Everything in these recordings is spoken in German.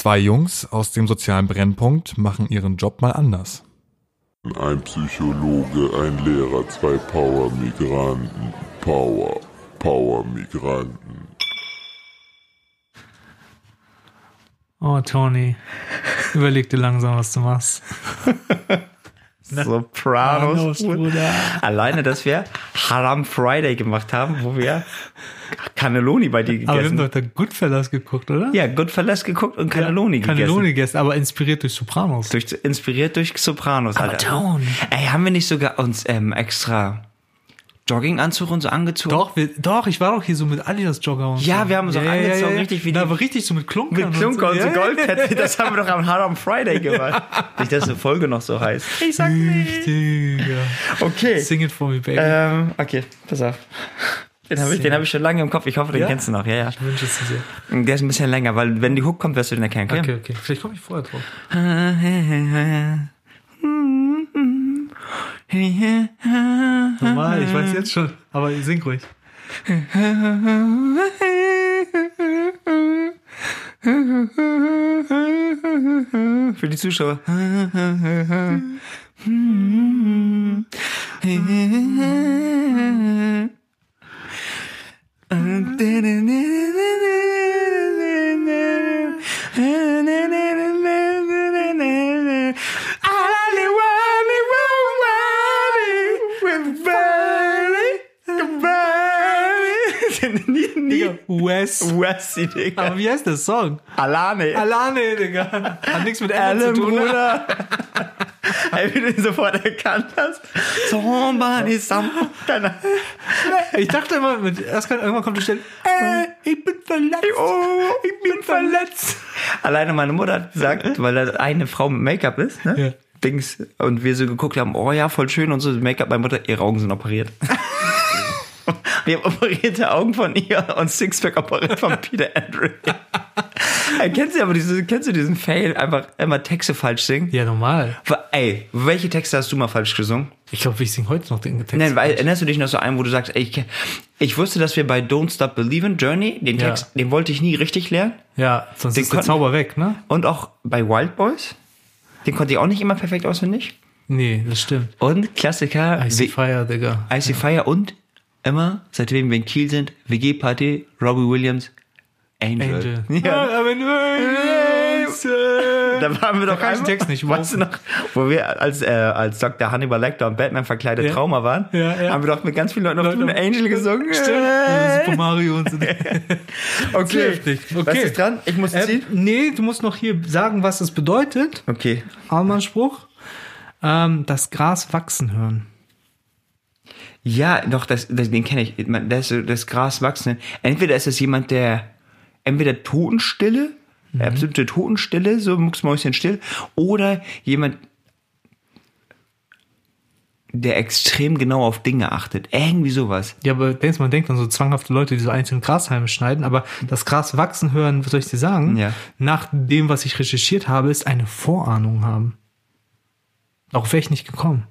Zwei Jungs aus dem sozialen Brennpunkt machen ihren Job mal anders. Ein Psychologe, ein Lehrer, zwei Power-Migranten. Power, Power-Migranten. Oh, Tony. Überleg dir langsam, was du machst. Sopranos, Bruder. Alleine, dass wir Haram Friday gemacht haben, wo wir Cannelloni bei dir Aber wir haben gegessen doch da Goodfellas geguckt, oder? Ja, Goodfellas geguckt und Cannelloni gegessen. Cannelloni gegessen, aber inspiriert durch Sopranos. Durch, inspiriert durch Sopranos, Alter. Tone. Ey, haben wir nicht sogar uns ähm, extra Jogginganzug und so angezogen? Doch, wir, doch, ich war doch hier so mit Adidas Jogger und Ja, so. wir haben uns auch angezogen, richtig wie Na, die- aber richtig so mit Klunkern Mit Klunker und so Ja, ja, Goldketten, das haben wir doch am Haram Friday gemacht. Nicht, dass eine Folge noch so heißt. Ich sag nicht. Richtig, ja. Okay. Sing it for me, baby. Ähm, okay, pass auf. Den habe ich, den hab ich schon lange im Kopf. Ich hoffe, den Ja? kennst du noch. Ja, ja. ich wünsche es dir sehr. Der ist ein bisschen länger, weil wenn die Hook kommt, wirst du den erkennen. Okay? Okay, okay. Vielleicht komme ich vorher drauf. Normal, ich weiß jetzt schon. Aber sing ruhig. Für die Zuschauer. Wes. Westy, Digga. Aber wie heißt der Song? Alane. Alane, Digga. Hat nichts mit Alan, zu tun. Bruder. Ey, wie du ihn sofort erkannt hast. Somebody, some, keine Ich dachte immer, mit, erst kann, irgendwann kommt die Stelle, äh, ich bin verletzt. Oh, Ich bin verletzt. Alleine meine Mutter hat gesagt, weil da eine Frau mit Make-up ist, ne? Ja. Dings, und wir so geguckt haben, oh ja, voll schön und so, Make-up, meine Mutter, ihre Augen sind operiert. Wir haben operierte Augen von ihr und Sixpack operiert von Peter Andre. Ey, kennst du aber diese, kennst du diesen Fail, einfach immer Texte falsch singen? Ja, normal. Ey, welche Texte hast du mal falsch gesungen? Ich glaube, ich singe heute noch den Text. Nein, weil, erinnerst du dich noch so einen, wo du sagst, ey, ich, ich wusste, dass wir bei Don't Stop Believin' Journey, den Ja. Text, den wollte ich nie richtig lernen. ja, sonst Den ist der Zauber weg, ne? Und auch bei Wild Boys. Den konnte ich auch nicht immer perfekt auswendig. Nee, das stimmt. Und Klassiker, Icy Fire, Digga. Icy Fire und immer, seitdem wir in Kiel sind, WG-Party, Robbie Williams, Angel. Angel. Ja. Ah, Da waren wir doch einmal, Text nicht, weißt du noch, wo wir als, äh, als Dr. Hannibal Lecter und Batman verkleidet Ja. Trauma waren, Ja, ja. haben wir doch mit ganz vielen Leuten auf Leute- Angel gesungen. Ja, Super Mario und so. Okay. Heftig. Was Okay. ist dran? Ich muss Äh, ziehen? nee, du musst noch hier sagen, was es bedeutet. Okay. Allmannspruch. Ähm, das Gras wachsen hören. Ja, doch, das, das, den kenne ich. Das, das Gras wachsen. Entweder ist es jemand, der entweder Totenstille, Mhm. absolute Totenstille, so mucksmäuschenstill, oder jemand, der extrem genau auf Dinge achtet. Irgendwie sowas. Ja, aber denkst, man denkt an so zwanghafte Leute, die so einzelne Grashalme schneiden, aber das Gras wachsen hören, was soll ich dir sagen? Ja. Nach dem, was ich recherchiert habe, ist eine Vorahnung haben. Auch wäre ich nicht gekommen.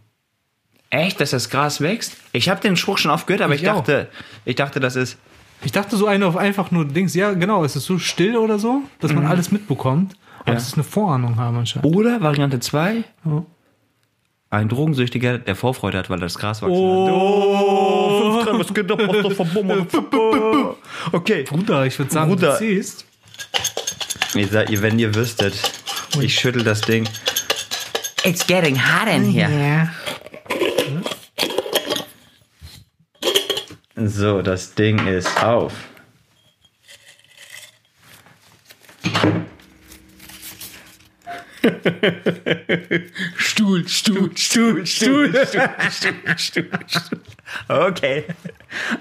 Echt, dass das Gras wächst? Ich habe den Spruch schon oft gehört, aber ich, Ich dachte, ich dachte, das ist. Ich dachte so eine auf einfach nur Dings, ja genau, es ist so still oder so, dass man alles mitbekommt. Aber Mhm. Ja. es ist eine Vorahnung haben anscheinend. Oder Variante 2, Oh. ein Drogensüchtiger, der Vorfreude hat, weil das Gras wachsen Oh. hat. was geht ab, was der Verbummel? Okay. Bruder, ich würde sagen, Bruder. du siehst. Ihr seid, ihr, wenn ihr wüsstet, ich schüttel das Ding. It's getting hot in here. Ja. So, das Ding ist auf. Stuhl, Stuhl, Stuhl, Stuhl, Stuhl, Stuhl, Stuhl, Stuhl. Okay.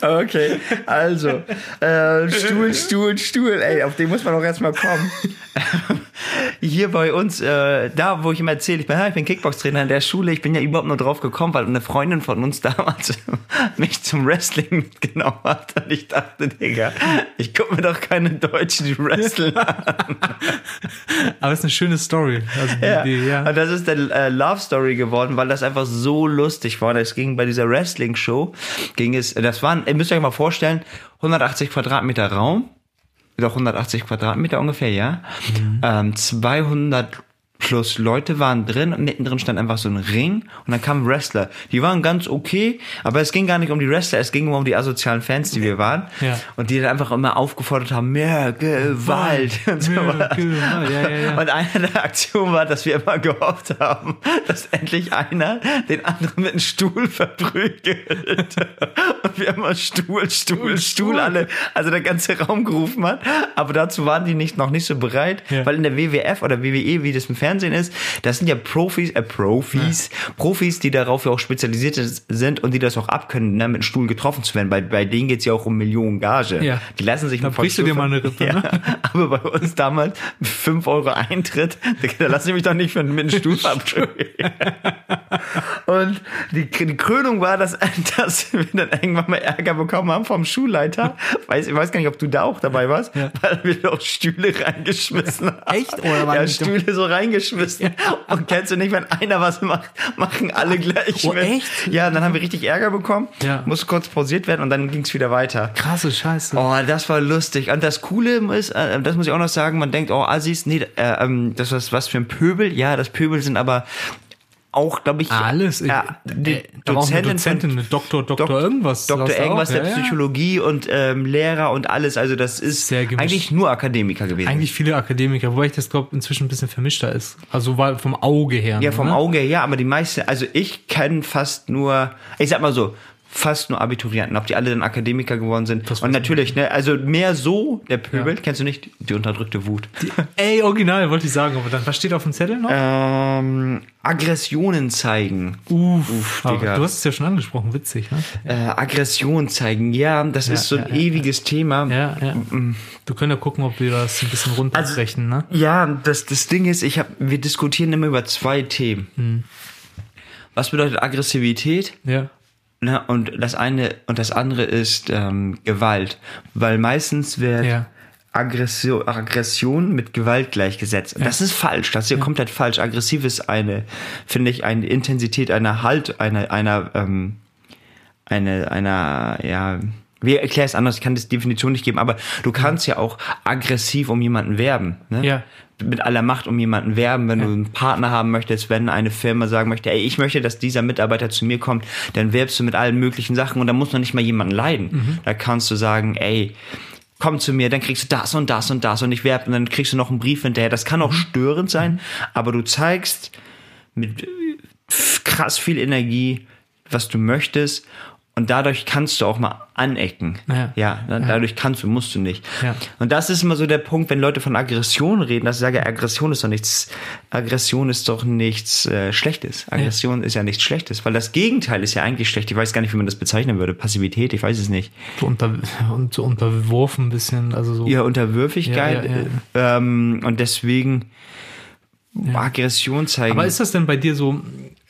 Okay. Also, äh, Stuhl, Stuhl, Stuhl. Ey, auf den muss man auch erstmal kommen. Hier bei uns, äh, da wo ich immer erzähle, ich bin, ja, ich bin Kickbox-Trainer in der Schule, ich bin ja überhaupt nur drauf gekommen, weil eine Freundin von uns damals mich zum Wrestling mitgenommen hat. Und ich dachte, Digga, ich gucke mir doch keine Deutschen, die wrestlen an. Aber es ist eine schöne Story. Also die Ja. Idee, ja. Und das ist der äh, Love Story geworden, weil das einfach so lustig war. Es ging bei dieser Wrestling-Show, ging es, das waren, ihr müsst euch mal vorstellen, 180 Quadratmeter Raum. doch 180 Quadratmeter ungefähr, ja. Ähm, 200 plus Leute waren drin und mittendrin stand einfach so ein Ring und dann kamen Wrestler. Die waren ganz okay, aber es ging gar nicht um die Wrestler, es ging nur um die asozialen Fans, die wir waren. Ja. Und die dann einfach immer aufgefordert haben, mehr Gewalt. Und, so Gewalt, ja, ja, und eine der Aktionen war, dass wir immer gehofft haben, dass endlich einer den anderen mit einem Stuhl verprügelt. Und wir immer Stuhl, Stuhl, Stuhl, alle, also der ganze Raum gerufen hat. Aber dazu waren die nicht, noch nicht so bereit, weil in der WWF oder WWE, wie das im Fernsehen ist, das sind ja Profis, äh, Profis, Profis, die darauf ja auch spezialisiert sind und die das auch abkönnen, ne, mit einem Stuhl getroffen zu werden. Bei, bei denen geht's ja auch um Millionen Gage. Ja. Die lassen sich Da brichst du dir mal eine Rippe, Ja. ne? Aber bei uns damals 5 Euro Eintritt, da lass ich mich doch nicht mit einem Stuhl verprügeln. Und die, die Krönung war, dass, dass wir dann irgendwann mal Ärger bekommen haben vom Schulleiter. Weiß, ich weiß gar nicht, ob du da auch dabei warst, Ja. weil wir doch Stühle reingeschmissen haben. Echt? Oder waren ja, Stühle so reingeschmissen. Und kennst du nicht, wenn einer was macht, machen alle gleich Oh, mit. echt? Ja, dann haben wir richtig Ärger bekommen. Ja. Musste kurz pausiert werden und dann ging's wieder weiter. Krasse Scheiße. Oh, das war lustig. Und das Coole ist, äh, das muss ich auch noch sagen, man denkt, oh, Assis, nee, äh, ähm, das ist was für ein Pöbel. Ja, das Pöbel sind aber auch, glaube ich, Alles. Ja, die äh, Dozentin, Dozentin, Doktor, Doktor Dok- irgendwas. Doktor irgendwas der Ja, ja. Psychologie und ähm, Lehrer und alles. Also das ist eigentlich nur Akademiker gewesen. Eigentlich viele Akademiker, wobei ich das glaube inzwischen ein bisschen vermischter ist. Also weil vom Auge her. Ja, vom ne? Auge her, ja, aber die meisten, also ich kenne fast nur, ich sag mal so, fast nur Abiturienten, ob die alle dann Akademiker geworden sind. Das Und ich natürlich, ne, also mehr so, der Pöbel, Ja. kennst du nicht, die unterdrückte Wut. Ey, original, wollte ich sagen, aber dann, was steht auf dem Zettel noch? Ähm, Aggressionen zeigen. Uff, Uff, Digga. du hast es ja schon angesprochen, witzig, ne? Äh, Aggression zeigen, ja, das ist so ein ja, ja, ewiges Thema. Ja, ja. Wir können ja gucken, ob wir das ein bisschen runterbrechen, ne? Ja, das, das Ding ist, ich hab, wir diskutieren immer über zwei Themen. Hm. Was bedeutet Aggressivität? Ja. Ne, und das eine und das andere ist ähm, Gewalt, weil meistens wird Ja. Aggression, Aggression mit Gewalt gleichgesetzt. Und Das ist falsch. Das ist ja komplett falsch. Aggressiv ist eine, finde ich, eine Intensität einer Halt, einer, einer, ähm, eine, einer, ja, wie erkläre es anders? Ich kann das Definition nicht geben, aber du kannst ja auch aggressiv um jemanden werben. Ne? Ja. Mit aller Macht um jemanden werben, wenn du einen Partner haben möchtest, wenn eine Firma sagen möchte, ey, ich möchte, dass dieser Mitarbeiter zu mir kommt, dann werbst du mit allen möglichen Sachen und da muss noch nicht mal jemanden leiden. Da kannst du sagen, ey, komm zu mir, dann kriegst du das und das und das und ich werbe und dann kriegst du noch einen Brief hinterher. Das kann auch störend sein, aber du zeigst mit krass viel Energie, was du möchtest. Und dadurch kannst du auch mal anecken. Ja. Ja, da- dadurch kannst du, musst du nicht. Ja. Und das ist immer so der Punkt, wenn Leute von Aggression reden, dass ich sage, Aggression ist doch nichts, Aggression ist doch nichts äh, Schlechtes. Aggression ist ja nichts Schlechtes, weil das Gegenteil ist ja eigentlich schlecht. Ich weiß gar nicht, wie man das bezeichnen würde. Passivität, ich weiß es nicht. So, unter, und so unterworfen ein bisschen, also so. Ja, Unterwürfigkeit. Ja, ja, Ähm, und deswegen Aggression zeigen. Aber ist das denn bei dir so,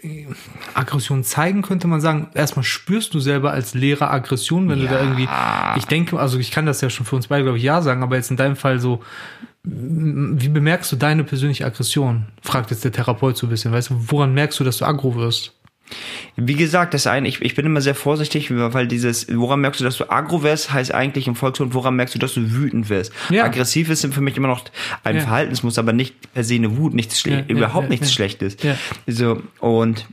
äh, Aggression zeigen, könnte man sagen? Erstmal spürst du selber als Lehrer Aggression, wenn du da irgendwie, ich denke, also ich kann das ja schon für uns beide, glaube ich, ja sagen, aber jetzt in deinem Fall so, wie bemerkst du deine persönliche Aggression? Fragt jetzt der Therapeut so ein bisschen, weißt du, woran merkst du, dass du aggro wirst? Wie gesagt, das eine, ich, ich bin immer sehr vorsichtig, weil dieses, woran merkst du, dass du aggro wirst, heißt eigentlich im Volksmund, woran merkst du, dass du wütend wirst. Ja. Aggressiv ist für mich immer noch ein Ja. Verhaltensmuster, aber nicht per se eine Wut, nichts Ja, überhaupt nichts. Schlechtes. So, und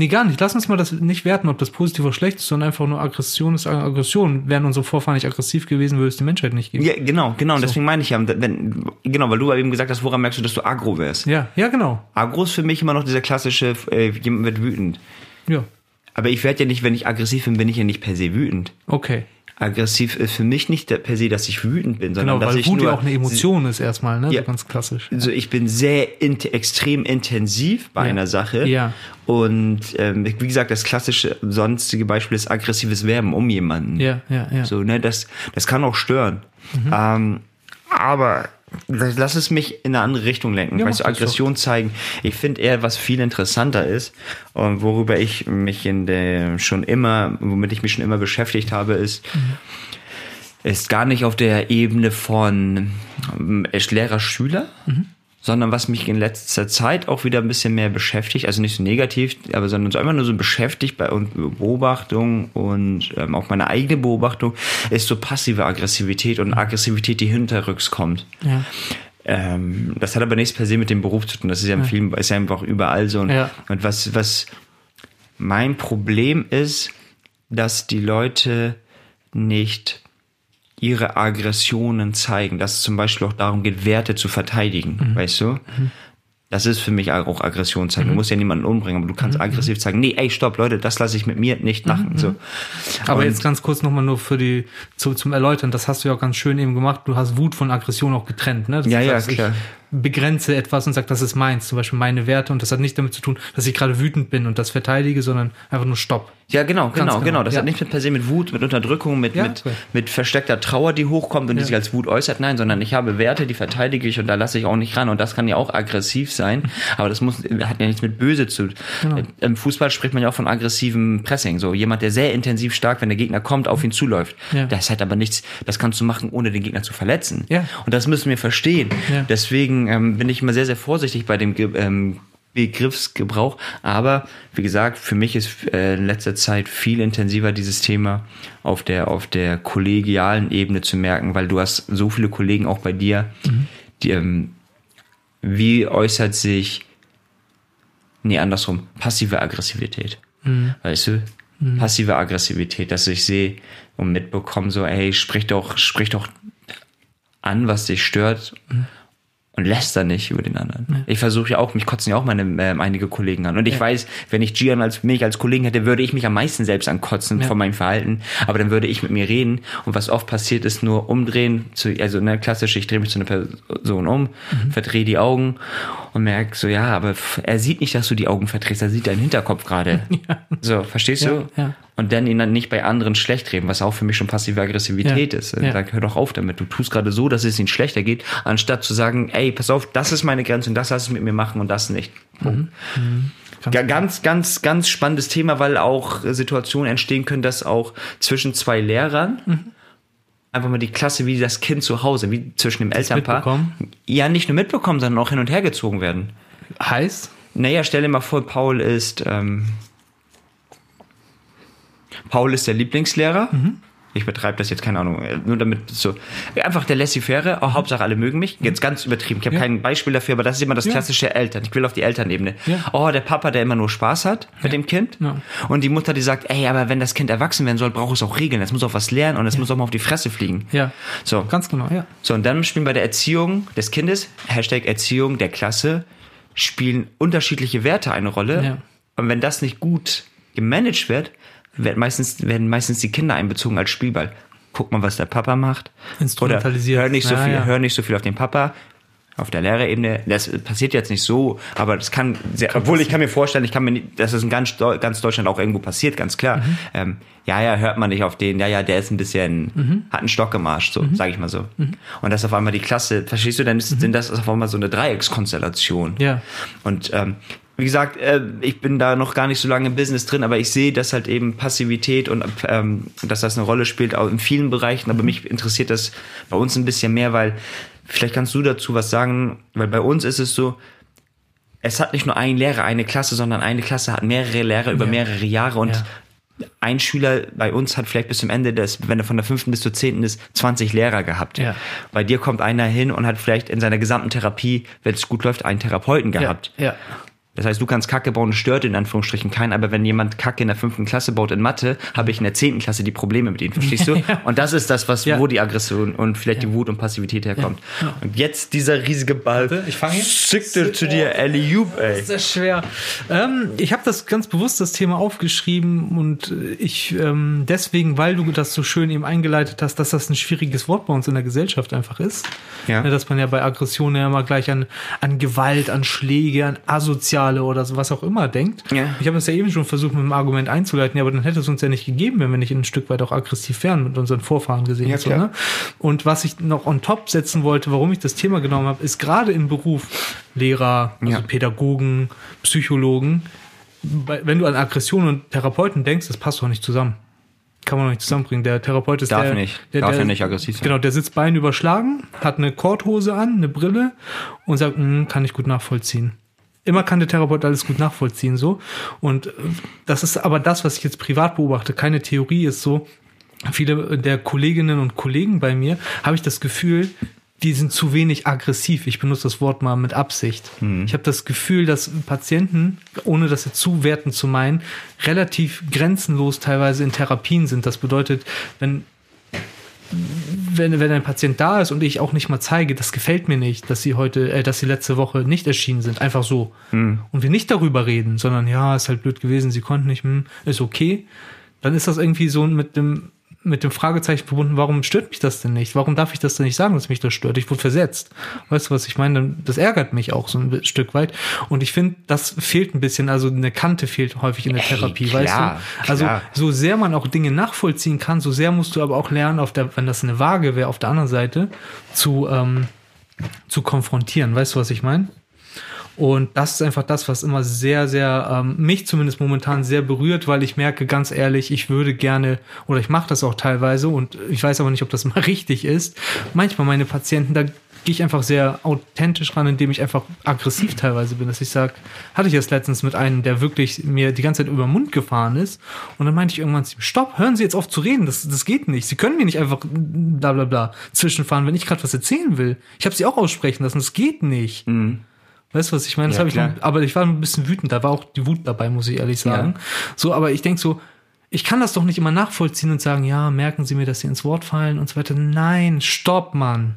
Nee, gar nicht. Lass uns mal das nicht werten, ob das positiv oder schlecht ist, sondern einfach nur Aggression ist Aggression. Wären unsere Vorfahren nicht aggressiv gewesen, würde es die Menschheit nicht geben. ja, genau, genau, und deswegen meine ich ja, wenn, genau, weil du eben gesagt hast, woran merkst du, dass du aggro wirst. Ja, ja, genau. Aggro ist für mich immer noch dieser klassische, äh, jemand wird wütend. Ja, Aber ich werde ja nicht, wenn ich aggressiv bin, bin ich ja nicht per se wütend. okay. Aggressiv ist für mich nicht per se, dass ich wütend bin, sondern Genau, dass ich Wut nur ja auch eine Emotion ist erstmal, ne? Ja. So ganz klassisch. Also ich bin sehr int extrem intensiv bei Ja. einer Sache. Ja. Und ähm, wie gesagt, das klassische sonstige Beispiel ist aggressives Werben um jemanden. Ja, ja, ja. So, ne, das, das kann auch stören. Ähm, aber lass es mich in eine andere Richtung lenken. Ja, weißt du, Aggression zeigen. Ich finde eher, was viel interessanter ist und worüber ich mich in der schon immer, womit ich mich schon immer beschäftigt habe, ist, ist gar nicht auf der Ebene von ähm, Lehrer-Schüler, sondern was mich in letzter Zeit auch wieder ein bisschen mehr beschäftigt, also nicht so negativ, aber sondern so einfach nur so beschäftigt bei und Beobachtung und ähm, auch meine eigene Beobachtung, ist so passive Aggressivität und Aggressivität, die hinterrücks kommt. Ja. Ähm, das hat aber nichts per se mit dem Beruf zu tun. Das ist ja im Film, ist ja einfach überall so. Und, Ja. und was, was mein Problem ist, dass die Leute nicht ihre Aggressionen zeigen, dass es zum Beispiel auch darum geht, Werte zu verteidigen, weißt du? Das ist für mich auch Aggression zeigen. Du musst ja niemanden umbringen, aber du kannst aggressiv zeigen, nee, ey, stopp, Leute, das lasse ich mit mir nicht machen. So. Aber Und- jetzt ganz kurz nochmal nur für die, zu, zum Erläutern, das hast du ja auch ganz schön eben gemacht. Du hast Wut von Aggression auch getrennt, ne? Das Ja, ja, klar. Ich begrenze etwas und sag, das ist meins, zum Beispiel meine Werte und das hat nicht damit zu tun, dass ich gerade wütend bin und das verteidige, sondern einfach nur Stopp. Ja, genau, genau, genau, genau. Das ja. hat nicht mit per se mit Wut, mit Unterdrückung, mit, Ja, mit, okay. mit versteckter Trauer, die hochkommt und die Ja. sich als Wut äußert. Nein, sondern ich habe Werte, die verteidige ich und da lasse ich auch nicht ran. Und das kann ja auch aggressiv sein. Aber das muss, hat ja nichts mit böse zu tun. Genau. Im Fußball spricht man ja auch von aggressivem Pressing. So jemand, der sehr intensiv stark, wenn der Gegner kommt, auf ihn zuläuft. Das hat aber nichts, das kannst du machen, ohne den Gegner zu verletzen. Und das müssen wir verstehen. Ja. Deswegen ähm, bin ich immer sehr, sehr vorsichtig bei dem ähm, Begriffsgebrauch. Aber wie gesagt, für mich ist äh, in letzter Zeit viel intensiver dieses Thema auf der, auf der kollegialen Ebene zu merken, weil du hast so viele Kollegen auch bei dir, die, ähm, wie äußert sich, nee, andersrum, passive Aggressivität. Weißt du? Passive Aggressivität, dass ich sehe und mitbekomme, so, ey, sprich doch, sprich doch an, was dich stört und läster nicht über den anderen. Ich versuche ja auch, mich kotzen ja auch meine ähm, einige Kollegen an. Und ich weiß, wenn ich Gian als mich als Kollegen hätte, würde ich mich am meisten selbst ankotzen Ja. von meinem Verhalten. Aber dann würde ich mit mir reden. Und was oft passiert ist, nur umdrehen, zu, also ne, klassisch, ich drehe mich zu einer Person um, Mhm. verdrehe die Augen und merke so, ja, aber er sieht nicht, dass du die Augen verdrehst, er sieht deinen Hinterkopf gerade. So, verstehst du? Ja, ja. Und dann ihn dann nicht bei anderen schlecht reden, was auch für mich schon passive Aggressivität Ja, ist. ja. Sag, hör doch auf damit. Du tust gerade so, dass es ihnen schlechter geht, anstatt zu sagen, ey, pass auf, das ist meine Grenze und das lass es mit mir machen und das nicht. Punkt. Ja, ganz, ganz, ganz spannendes Thema, weil auch äh, Situationen entstehen können, dass auch zwischen zwei Lehrern einfach mal die Klasse wie das Kind zu Hause, wie zwischen dem Elternpaar, mitbekommen? ja nicht nur mitbekommen, sondern auch hin und her gezogen werden. Heißt? Naja, stell dir mal vor, Paul ist, ähm, Paul ist der Lieblingslehrer. Ich betreibe das jetzt, keine Ahnung, äh, nur damit so. Einfach der Laissez-faire, oh, Hauptsache alle mögen mich. Jetzt ganz übertrieben. Ich habe Ja. kein Beispiel dafür, aber das ist immer das Ja. klassische Eltern. Ich will auf die Elternebene. Ja. Oh, der Papa, der immer nur Spaß hat mit dem Kind. Und die Mutter, die sagt, ey, aber wenn das Kind erwachsen werden soll, braucht es auch Regeln. Es muss auch was lernen und es muss auch mal auf die Fresse fliegen. Ja. So. Ganz genau, ja. So, und dann spielen bei der Erziehung des Kindes, Hashtag Erziehung der Klasse, spielen unterschiedliche Werte eine Rolle. Ja. Und wenn das nicht gut gemanagt wird, werden meistens, werden meistens die Kinder einbezogen als Spielball. Guck mal, was der Papa macht. Instrumentalisiert. Oder hör nicht so Ja, viel, ja. hör nicht so viel auf den Papa. Auf der Lehrerebene, das passiert jetzt nicht so, aber das kann, sehr, obwohl ich kann mir vorstellen, ich kann mir, nicht, dass es in ganz, ganz Deutschland auch irgendwo passiert, ganz klar. Mhm. Ähm, ja, ja, hört man nicht auf den, ja, ja, der ist ein bisschen, Mhm. hat einen Stock gemarscht, so, sage ich mal so. Und das ist auf einmal die Klasse, verstehst du, dann ist, sind das auf einmal so eine Dreieckskonstellation. Mhm. Ja. Und ähm, wie gesagt, äh, ich bin da noch gar nicht so lange im Business drin, aber ich sehe, dass halt eben Passivität und ähm, dass das eine Rolle spielt, auch in vielen Bereichen. Aber mich interessiert das bei uns ein bisschen mehr, weil vielleicht kannst du dazu was sagen, weil bei uns ist es so, es hat nicht nur ein Lehrer eine Klasse, sondern eine Klasse hat mehrere Lehrer über Ja. mehrere Jahre und Ja. ein Schüler bei uns hat vielleicht bis zum Ende des, wenn er von der fünften bis zur zehnten ist, 20 Lehrer gehabt. Ja. Bei dir kommt einer hin und hat vielleicht in seiner gesamten Therapie, wenn es gut läuft, einen Therapeuten gehabt. Ja. Das heißt, du kannst Kacke bauen, stört in Anführungsstrichen keinen, aber wenn jemand Kacke in der fünften Klasse baut in Mathe, habe ich in der zehnten Klasse die Probleme mit ihm, verstehst du? Und das ist das, was, Ja. wo die Aggression und vielleicht die Wut und Passivität herkommt. Und jetzt dieser riesige Ball. Warte, ich fange jetzt. Schickte zu dir, Alley-Oop, ey. Sehr schwer. Ähm, ich habe das ganz bewusst das Thema aufgeschrieben und äh, ich ähm, deswegen, weil du das so schön eben eingeleitet hast, dass das ein schwieriges Wort bei uns in der Gesellschaft einfach ist. Ja. Ne, dass man ja bei Aggressionen ja immer gleich an, an Gewalt, an Schläge, an Asoziale oder so was auch immer denkt. Ja. Ich habe es ja eben schon versucht, mit einem Argument einzuleiten, ja, aber dann hätte es uns ja nicht gegeben, wenn wir nicht ein Stück weit auch aggressiv wären mit unseren Vorfahren gesehen. Ja, und so, ne? Und was ich noch on top setzen wollte, warum ich das Thema genommen habe, ist gerade im Beruf Lehrer, also Ja. Pädagogen, Psychologen, wenn du an Aggression und Therapeuten denkst, das passt doch nicht zusammen. kann man noch nicht zusammenbringen. Der Therapeut ist Darf der, nicht. Der, Darf der, ja nicht aggressiv sein. Genau, der sitzt Bein überschlagen, hat eine Korthose an, eine Brille und sagt, "Mm, kann ich gut nachvollziehen. Immer kann der Therapeut alles gut nachvollziehen, so. Und äh, das ist aber das, was ich jetzt privat beobachte. Keine Theorie ist so. Viele der Kolleginnen und Kollegen bei mir habe ich das Gefühl, die sind zu wenig aggressiv. Ich benutze das Wort mal mit Absicht. Ich habe das Gefühl, dass Patienten, ohne das jetzt zu werten zu meinen, relativ grenzenlos teilweise in Therapien sind. Das bedeutet, wenn wenn, wenn ein Patient da ist und ich auch nicht mal zeige, das gefällt mir nicht, dass sie heute, äh, dass sie letzte Woche nicht erschienen sind, einfach so. Und wir nicht darüber reden, sondern ja, ist halt blöd gewesen, sie konnten nicht, hm, ist okay, dann ist das irgendwie so mit dem, mit dem Fragezeichen verbunden, warum stört mich das denn nicht? Warum darf ich das denn nicht sagen, dass mich das stört? Ich wurde versetzt. Weißt du, was ich meine? Das ärgert mich auch so ein Stück weit. Und ich finde, das fehlt ein bisschen. Also eine Kante fehlt häufig in der Ey, Therapie, klar, weißt du? Also klar. so sehr man auch Dinge nachvollziehen kann, so sehr musst du aber auch lernen, auf der, wenn das eine Waage wäre, auf der anderen Seite zu, ähm, zu konfrontieren. Weißt du, was ich meine? Und das ist einfach das, was immer sehr, sehr, ähm, mich zumindest momentan sehr berührt, weil ich merke, ganz ehrlich, ich würde gerne, oder ich mache das auch teilweise und ich weiß aber nicht, ob das mal richtig ist. Manchmal meine Patienten, da gehe ich einfach sehr authentisch ran, indem ich einfach aggressiv teilweise bin, dass ich sage, hatte ich erst letztens mit einem, der wirklich mir die ganze Zeit über den Mund gefahren ist und dann meinte ich irgendwann stopp, hören Sie jetzt auf zu reden, das, das geht nicht. Sie können mir nicht einfach bla bla bla zwischenfahren, wenn ich gerade was erzählen will. Ich habe Sie auch aussprechen lassen, das geht nicht. Weißt du, was ich meine? Das Ja, ich, nur- aber ich war ein bisschen wütend, da war auch die Wut dabei, muss ich ehrlich sagen. So, aber ich denke so, ich kann das doch nicht immer nachvollziehen und sagen, ja, merken Sie mir, dass Sie ins Wort fallen und so weiter. Nein, stopp, Mann.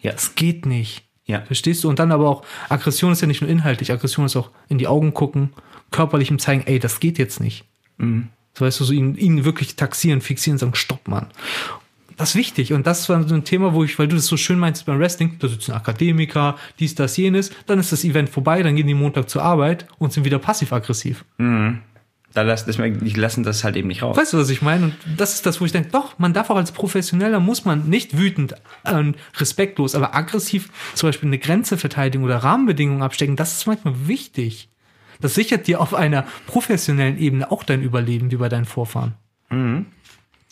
Ja. Das geht nicht. Ja. Verstehst du? Und dann aber auch, Aggression ist ja nicht nur inhaltlich, Aggression ist auch in die Augen gucken, körperlich ihm zeigen, ey, das geht jetzt nicht. So weißt du, so ihn, ihn wirklich taxieren, fixieren, sagen, stopp, Mann. Das ist wichtig. Und das war so ein Thema, wo ich, weil du das so schön meinst beim Wrestling, da sitzen Akademiker, dies, das, jenes, dann ist das Event vorbei, dann gehen die Montag zur Arbeit und sind wieder passiv-aggressiv. Da lassen, das, die lassen das halt eben nicht raus. Weißt du, was ich meine? Und das ist das, wo ich denke, doch, man darf auch als Professioneller, muss man nicht wütend, äh, respektlos, aber aggressiv zum Beispiel eine Grenze verteidigen oder Rahmenbedingungen abstecken, das ist manchmal wichtig. Das sichert dir auf einer professionellen Ebene auch dein Überleben wie bei deinen Vorfahren.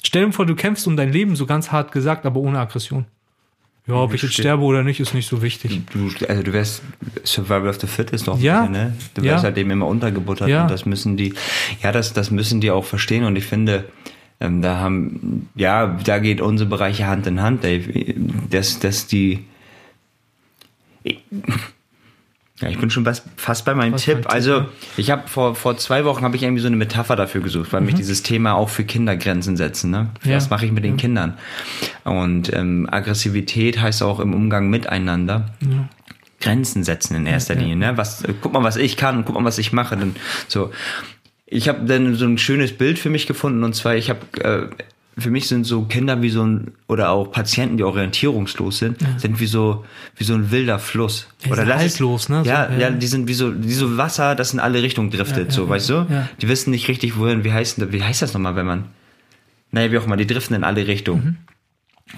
Stell dir vor, du kämpfst um dein Leben, so ganz hart gesagt, aber ohne Aggression. Ja, ob ich jetzt sterbe oder nicht, ist nicht so wichtig. Du, also du wärst Survival of the Fittest doch Ja. ne? Du Ja. wärst halt eben immer untergebuttert Ja. und das müssen die, ja, das, das müssen die auch verstehen und ich finde, ähm, da haben, ja, da geht unsere Bereiche Hand in Hand, Dave. Dass, dass die, ja, ich bin schon fast, bei meinem Fast Tipp. also ja. ich habe vor, vor zwei Wochen habe ich irgendwie so eine Metapher dafür gesucht, weil mich dieses Thema auch für Kinder Grenzen setzen. Ne? Mhm. Ja. Was mache ich mit den Kindern? Und ähm, Aggressivität heißt auch im Umgang miteinander. Grenzen setzen in erster Linie. Ne? Was, äh, guck mal, was ich kann und guck mal, was ich mache. Dann, so. Ich habe dann so ein schönes Bild für mich gefunden und zwar, ich habe äh, für mich sind so Kinder wie so ein oder auch Patienten, die orientierungslos sind, sind wie so wie so ein wilder Fluss. Ja, die oder sind lass es- haltlos, ne? So, Ja, ja. ja, die sind wie so wie so Wasser, das in alle Richtungen driftet, Ja, so, ja, weißt du? ja. Die wissen nicht richtig, wohin. Wie heißt wie heißt das nochmal, wenn man? Naja, wie auch immer, die driften in alle Richtungen. Mhm.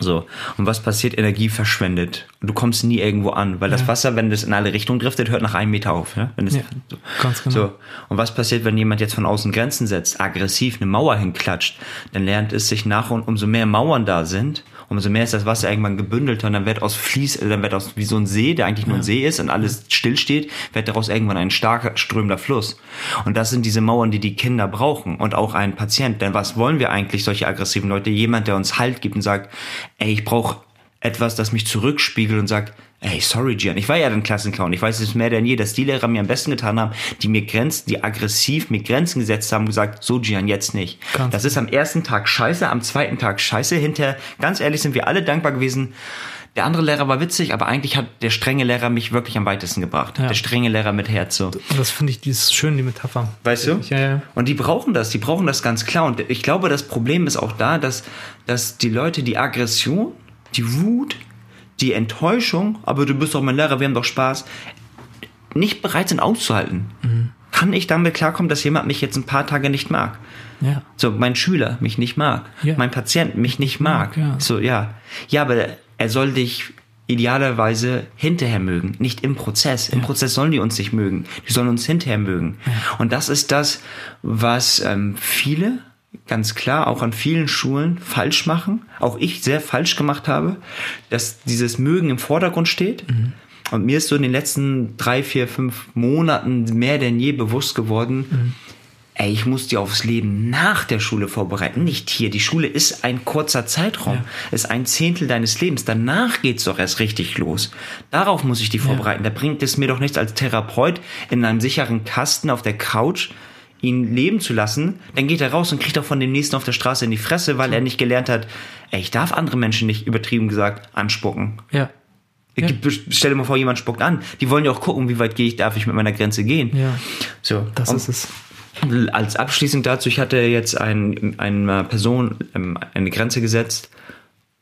So. Und was passiert? Energie verschwendet. Du kommst nie irgendwo an, weil das Wasser, wenn das in alle Richtungen driftet, hört nach einem Meter auf. Ja? Wenn es, Ja, so. ganz genau. So. Und was passiert, wenn jemand jetzt von außen Grenzen setzt, aggressiv eine Mauer hinklatscht? Dann lernt es sich nach und umso mehr Mauern da sind, umso mehr ist das Wasser irgendwann gebündelt und dann wird aus Fließ, äh, dann wird aus wie so ein See, der eigentlich nur ein See ist und alles stillsteht, wird daraus irgendwann ein starker strömender Fluss. Und das sind diese Mauern, die die Kinder brauchen und auch ein Patient. Denn was wollen wir eigentlich, solche aggressiven Leute? Jemand, der uns Halt gibt und sagt, ey, ich brauche etwas, das mich zurückspiegelt und sagt, ey, sorry, Gian, ich war ja ein Klassenclown. Ich weiß es mehr denn je, dass die Lehrer mir am besten getan haben, die mir Grenzen, die aggressiv mir Grenzen gesetzt haben, gesagt, so Gian, jetzt nicht. Ganz das ist am ersten Tag scheiße, am zweiten Tag scheiße. Hinterher, ganz ehrlich, sind wir alle dankbar gewesen. Der andere Lehrer war witzig, aber eigentlich hat der strenge Lehrer mich wirklich am weitesten gebracht. Ja. Der strenge Lehrer mit Herz, so. Und das finde ich, die ist schön, die Metapher. Weißt du? Ja, ja. Und die brauchen das, die brauchen das ganz klar. Und ich glaube, das Problem ist auch da, dass, dass die Leute die Aggression, die Wut, die Enttäuschung, aber du bist doch mein Lehrer, wir haben doch Spaß, nicht bereit sind auszuhalten. Mhm. Kann ich damit klarkommen, dass jemand mich jetzt ein paar Tage nicht mag? Ja. So, mein Schüler mich nicht mag, Ja. mein Patient mich nicht mag. ja. So, ja. Ja, aber er soll dich idealerweise hinterher mögen, nicht im Prozess. Im Prozess sollen die uns nicht mögen. Die sollen uns hinterher mögen. Und das ist das, was ähm, viele ganz klar auch an vielen Schulen falsch machen, auch ich sehr falsch gemacht habe, dass dieses Mögen im Vordergrund steht. Und mir ist so in den letzten drei, vier, fünf Monaten mehr denn je bewusst geworden, ey, ich muss die aufs Leben nach der Schule vorbereiten, nicht hier. Die Schule ist ein kurzer Zeitraum, ist ein Zehntel deines Lebens. Danach geht's doch erst richtig los. Darauf muss ich die vorbereiten. Da bringt es mir doch nichts als Therapeut in einem sicheren Kasten auf der Couch ihn leben zu lassen, dann geht er raus und kriegt auch von dem nächsten auf der Straße in die Fresse, weil er nicht gelernt hat, ey, ich darf andere Menschen nicht übertrieben gesagt anspucken. Ja. Ja. Stell dir mal vor, jemand spuckt an. Die wollen ja auch gucken, wie weit gehe ich, darf ich mit meiner Grenze gehen. Ja. So, Das ist es. als abschließend dazu, ich hatte jetzt ein, eine Person ähm, eine Grenze gesetzt,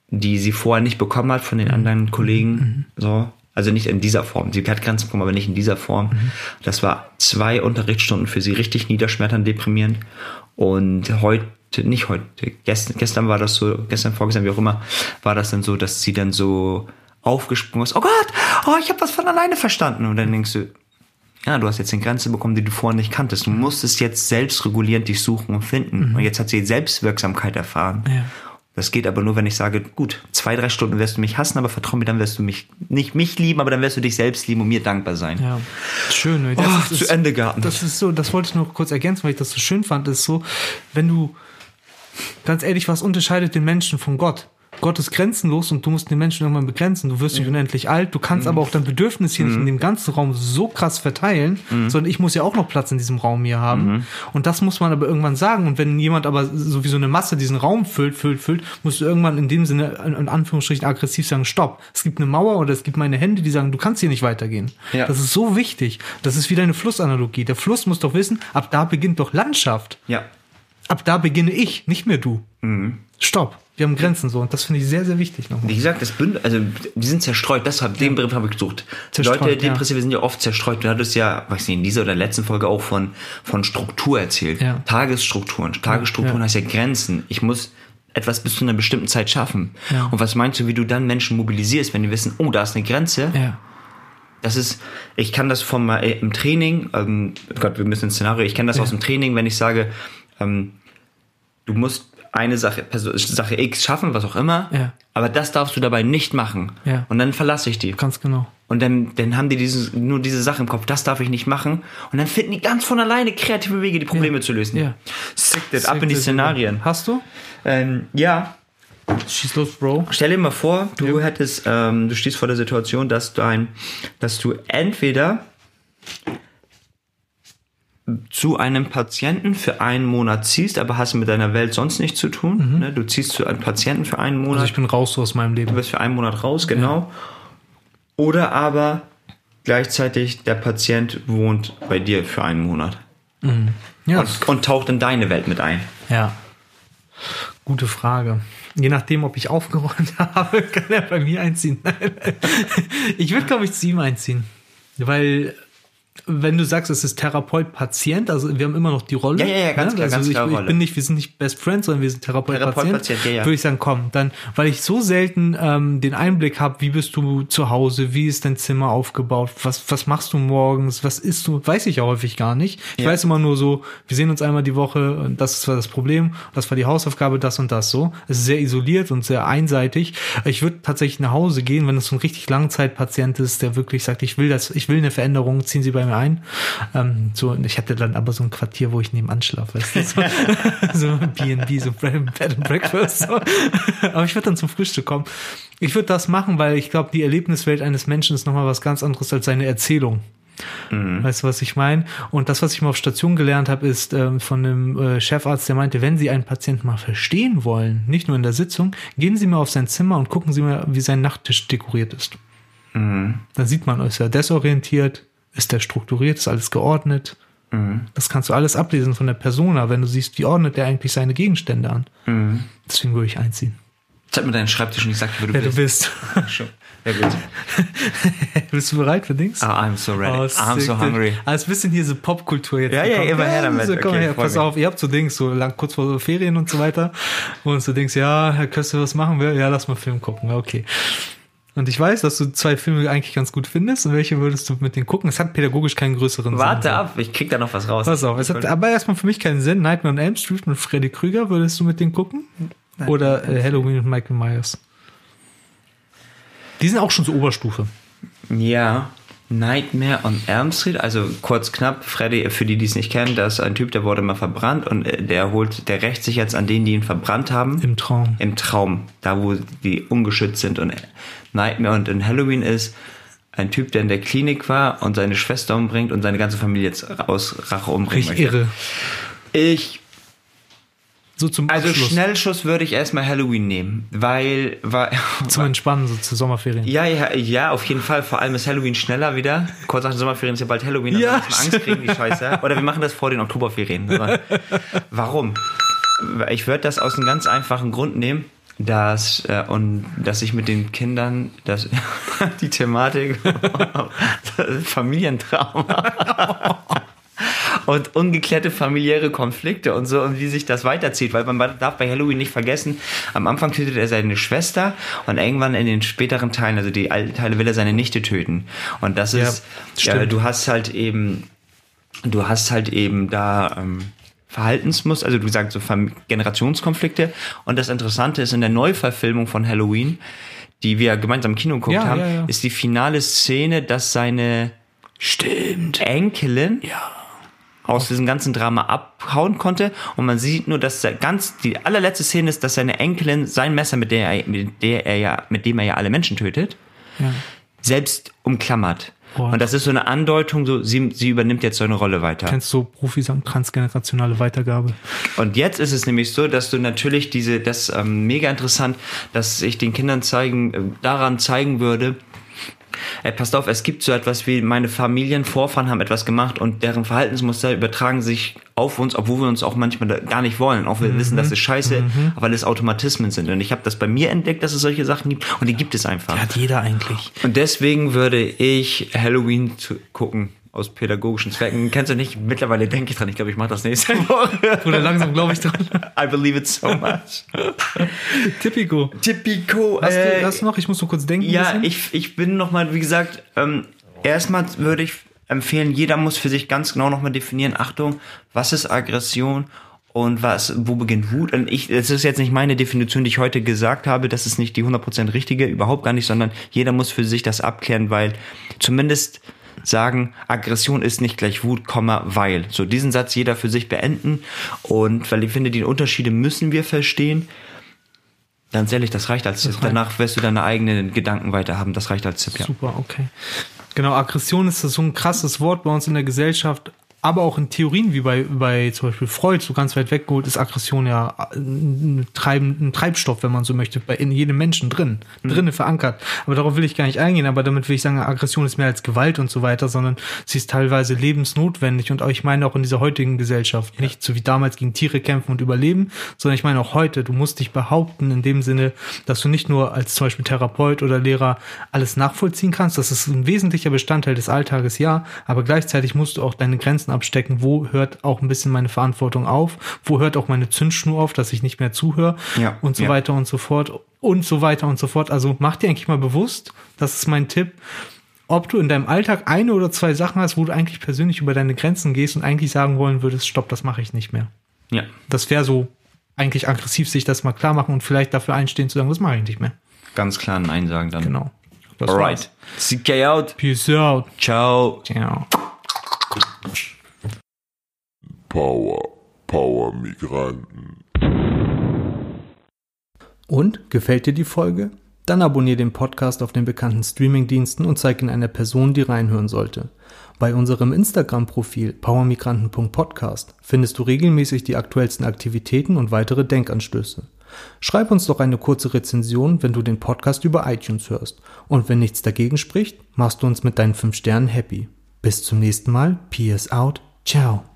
die sie vorher nicht bekommen hat von den anderen Kollegen. So. Also nicht in dieser Form. Sie hat Grenzen bekommen, aber nicht in dieser Form. Das war zwei Unterrichtsstunden für sie richtig niederschmetternd, deprimierend. Und heute, nicht heute, gestern, gestern war das so, gestern, vorgestern, wie auch immer, war das dann so, dass sie dann so aufgesprungen ist. Oh Gott, oh, ich habe was von alleine verstanden. Und dann denkst du, ja, du hast jetzt eine Grenze bekommen, die du vorher nicht kanntest. Du musstest jetzt selbstregulierend dich suchen und finden. Und jetzt hat sie Selbstwirksamkeit erfahren. Ja. Das geht aber nur, wenn ich sage, gut, zwei, drei Stunden wirst du mich hassen, aber vertrau mir, dann wirst du mich nicht mich lieben, aber dann wirst du dich selbst lieben und mir dankbar sein. Ja, schön. Das Oh, ist, zu Ende geatmet. Das ist so, das wollte ich noch kurz ergänzen, weil ich das so schön fand, ist so, wenn du, ganz ehrlich, was unterscheidet den Menschen von Gott? Gott ist grenzenlos und du musst den Menschen irgendwann begrenzen. Du wirst nicht unendlich alt. Du kannst aber auch dein Bedürfnis hier nicht in dem ganzen Raum so krass verteilen, sondern ich muss ja auch noch Platz in diesem Raum hier haben. Und das muss man aber irgendwann sagen. Und wenn jemand aber so wie so eine Masse diesen Raum füllt, füllt, füllt, musst du irgendwann in dem Sinne, in in Anführungsstrichen, aggressiv sagen, stopp. Es gibt eine Mauer oder es gibt meine Hände, die sagen, du kannst hier nicht weitergehen. Ja. Das ist so wichtig. Das ist wieder eine Flussanalogie. Der Fluss muss doch wissen, ab da beginnt doch Landschaft. Ja. Ab da beginne ich, nicht mehr du. Stopp. Wir haben Grenzen so und das finde ich sehr, sehr wichtig nochmal. Wie gesagt, das Bündel, also die sind zerstreut, deshalb, den Begriff habe ich gesucht. Zerstreut, Leute, ja. Depressive sind ja oft zerstreut. Du hattest ja, weiß nicht, in dieser oder letzten Folge auch von, von Struktur erzählt. Ja. Tagesstrukturen. Tagesstrukturen ja. heißt ja Grenzen. Ich muss etwas bis zu einer bestimmten Zeit schaffen. Ja. Und was meinst du, wie du dann Menschen mobilisierst, wenn die wissen, oh, da ist eine Grenze? Ja. Das ist, ich kann das vom äh, im Training, ähm, Gott, wir müssen ins Szenario, ich kenne das aus dem Training, wenn ich sage, ähm, du musst eine Sache, Sache X schaffen, was auch immer, Ja. aber das darfst du dabei nicht machen. Ja. Und dann verlasse ich die. Ganz genau. Und dann, dann haben die dieses, nur diese Sache im Kopf, das darf ich nicht machen. Und dann finden die ganz von alleine kreative Wege, die Probleme zu lösen. Ja. Sick that, ab in die Szenarien. Hast du? Ähm, ja, Schieß los, Bro. Stell dir mal vor, du hättest, ähm, du stehst vor der Situation, dass du ein, dass du entweder zu einem Patienten für einen Monat ziehst, aber hast mit deiner Welt sonst nichts zu tun. Ne? Du ziehst zu einem Patienten für einen Monat, Also ich bin raus so aus meinem du Leben. bist für einen Monat raus, genau. Oder aber gleichzeitig der Patient wohnt bei dir für einen Monat Ja. und, und taucht in deine Welt mit ein. Ja. Gute Frage. Je nachdem, ob ich aufgeräumt habe, kann er bei mir einziehen. Ich würde, glaube ich, zu ihm einziehen. Weil, wenn du sagst, es ist Therapeut-Patient, also wir haben immer noch die Rolle. Ja, ja, ja, ganz klar, also ganz ich, klare ich bin nicht, wir sind nicht Best Friends, sondern wir sind Therapeut-Patient. Therapeut-Patient, ja, ja. Würde ich sagen, komm, dann, weil ich so selten ähm, den Einblick habe, wie bist du zu Hause, wie ist dein Zimmer aufgebaut, was, was machst du morgens, was isst du, weiß ich ja häufig gar nicht. Ich Ja. weiß immer nur so, wir sehen uns einmal die Woche und das war das Problem, das war die Hausaufgabe, das und das so. Es ist sehr isoliert und sehr einseitig. Ich würde tatsächlich nach Hause gehen, wenn es so ein richtig Langzeitpatient ist, der wirklich sagt, ich will das, ich will eine Veränderung, ziehen Sie bei mir ein. Ähm, so, ich hatte dann aber so ein Quartier, wo ich nebenan schlafe, weißt du? So, so B&B, so Bread Bed and Breakfast. So. Aber ich würde dann zum Frühstück kommen. Ich würde das machen, weil ich glaube, die Erlebniswelt eines Menschen ist nochmal was ganz anderes als seine Erzählung. Weißt du, was ich meine? Und das, was ich mal auf Station gelernt habe, ist ähm, von einem äh, Chefarzt, der meinte, wenn Sie einen Patienten mal verstehen wollen, nicht nur in der Sitzung, gehen Sie mal auf sein Zimmer und gucken Sie mal, wie sein Nachttisch dekoriert ist. Dann sieht man, ist er desorientiert, ist er strukturiert, ist alles geordnet. Das kannst du alles ablesen von der Persona, wenn du siehst, wie ordnet der eigentlich seine Gegenstände an. Deswegen würde ich einziehen. Zeig mir deinen Schreibtisch und ich sag dir, wer du Wer du bist. bist. Schon. Ja, gut. Bist du bereit für Dings? Ah, I'm so ready. Oh, I'm so hungry. Ist ein bisschen hier so Popkultur jetzt. Ja, ja, immer her damit. So, komm Okay, her, pass mich. auf, ihr habt so Dings, so lang kurz vor so Ferien und so weiter. Und du denkst, ja, Herr Köster, was machen wir? Ja, lass mal Film gucken. Okay. Und ich weiß, dass du zwei Filme eigentlich ganz gut findest. Und welche würdest du mit denen gucken? Es hat pädagogisch keinen größeren Warte Sinn. ab, ich krieg da noch was raus. Pass auf, es hat aber erstmal für mich keinen Sinn. Nightmare on Elm Street mit Freddy Krüger, würdest du mit denen gucken? Oder äh, Halloween mit Michael Myers? Die sind auch schon so Oberstufe. Ja, Nightmare on Elm Street, also kurz knapp, Freddy, für die, die es nicht kennen, das ist ein Typ, der wurde mal verbrannt und äh, der holt, der rächt sich jetzt an denen, die ihn verbrannt haben. Im Traum. Im Traum, da wo die ungeschützt sind und Nightmare und in Halloween ist ein Typ, der in der Klinik war und seine Schwester umbringt und seine ganze Familie jetzt aus Rache umbringen Richtig irre. Ich So zum also Abschluss. Schnellschuss würde ich erstmal Halloween nehmen, weil, weil Zum Entspannen, so zu Sommerferien. Ja, ja, ja, auf jeden Fall. Vor allem ist Halloween schneller wieder. Kurz nach den Sommerferien ist ja bald Halloween, Ja, dann müssen wir Angst kriegen, die Scheiße. Oder wir machen das vor den Oktoberferien. Warum? Ich würde das aus einem ganz einfachen Grund nehmen, dass äh, und dass ich mit den Kindern das die Thematik Familientrauma und ungeklärte familiäre Konflikte und so und wie sich das weiterzieht, weil man darf bei Halloween nicht vergessen, am Anfang tötet er seine Schwester und irgendwann in den späteren Teilen, also die alten Teile will er seine Nichte töten und das Ja, ist, ja, du hast halt eben, du hast halt eben da ähm, Verhaltensmuster, also du sagst so Generationskonflikte und das Interessante ist in der Neuverfilmung von Halloween, die wir gemeinsam im Kino geguckt Ja, haben, ja, ja. ist die finale Szene, dass seine Stimmt. Enkelin Ja. Aus diesem ganzen Drama abhauen konnte und man sieht nur, dass der ganz die allerletzte Szene ist, dass seine Enkelin sein Messer, mit der er, mit der er ja, mit dem er ja alle Menschen tötet, ja. selbst umklammert. Und das ist so eine Andeutung, so sie, sie übernimmt jetzt so eine Rolle weiter. Kennst du Profis sagen, transgenerationale Weitergabe? Und jetzt ist es nämlich so, dass du natürlich diese, das ähm, mega interessant, dass ich den Kindern zeigen, äh, daran zeigen würde, Ey, passt auf, es gibt so etwas wie meine Familienvorfahren haben etwas gemacht und deren Verhaltensmuster übertragen sich auf uns, obwohl wir uns auch manchmal gar nicht wollen. Auch wir wissen, das ist scheiße, aber alles Automatismen sind. Und ich habe das bei mir entdeckt, dass es solche Sachen gibt und die gibt es einfach. Hat jeder eigentlich. Und deswegen würde ich Halloween zu gucken aus pädagogischen Zwecken. Kennst du nicht? Mittlerweile denke ich dran. Ich glaube, ich mache das nächste Woche. Oder langsam glaube ich dran. I believe it so much. Typico. Typico. Hast, äh, du, hast du noch? Ich muss nur kurz denken. ja, ich, ich bin nochmal, wie gesagt, ähm, erstmal würde ich empfehlen, jeder muss für sich ganz genau nochmal definieren, Achtung, was ist Aggression und was, wo beginnt Wut? Und ich, es ist jetzt nicht meine Definition, die ich heute gesagt habe, das ist nicht die 100% richtige, überhaupt gar nicht, sondern jeder muss für sich das abklären, weil zumindest sagen, Aggression ist nicht gleich Wut, weil. So, diesen Satz jeder für sich beenden und weil ich finde, die Unterschiede müssen wir verstehen. Ganz ehrlich, das reicht als Tipp. reicht. Danach wirst du deine eigenen Gedanken weiter haben. Das reicht als Tipp, ja. Super, okay. Genau, Aggression ist so ein krasses Wort bei uns in der Gesellschaft, aber auch in Theorien wie bei, bei zum Beispiel Freud, so ganz weit weggeholt, ist Aggression ja ein, Treib, ein Treibstoff, wenn man so möchte, bei in jedem Menschen drin, drinne verankert. Aber darauf will ich gar nicht eingehen, aber damit will ich sagen, Aggression ist mehr als Gewalt und so weiter, sondern sie ist teilweise lebensnotwendig. Und auch, ich meine auch in dieser heutigen Gesellschaft, nicht so wie damals gegen Tiere kämpfen und überleben, sondern ich meine auch heute, du musst dich behaupten in dem Sinne, dass du nicht nur als zum Beispiel Therapeut oder Lehrer alles nachvollziehen kannst, das ist ein wesentlicher Bestandteil des Alltages, ja, aber gleichzeitig musst du auch deine Grenzen abstecken, wo hört auch ein bisschen meine Verantwortung auf, wo hört auch meine Zündschnur auf, dass ich nicht mehr zuhöre Ja, und so ja. weiter und so fort und so weiter und so fort. Also mach dir eigentlich mal bewusst, das ist mein Tipp, ob du in deinem Alltag eine oder zwei Sachen hast, wo du eigentlich persönlich über deine Grenzen gehst und eigentlich sagen wollen würdest, stopp, das mache ich nicht mehr. Ja. Das wäre so eigentlich aggressiv, sich das mal klar machen und vielleicht dafür einstehen zu sagen, das mache ich nicht mehr. Ganz klar ein Nein sagen dann. Genau. Das Alright. CK out. Peace out. Ciao. Ciao. Power, Power Migranten. Und gefällt dir die Folge? Dann abonniere den Podcast auf den bekannten Streamingdiensten und zeig ihn einer Person, die reinhören sollte. Bei unserem Instagram-Profil powermigranten.podcast findest du regelmäßig die aktuellsten Aktivitäten und weitere Denkanstöße. Schreib uns doch eine kurze Rezension, wenn du den Podcast über iTunes hörst. Und wenn nichts dagegen spricht, machst du uns mit deinen 5 Sternen happy. Bis zum nächsten Mal. Peace out. Ciao.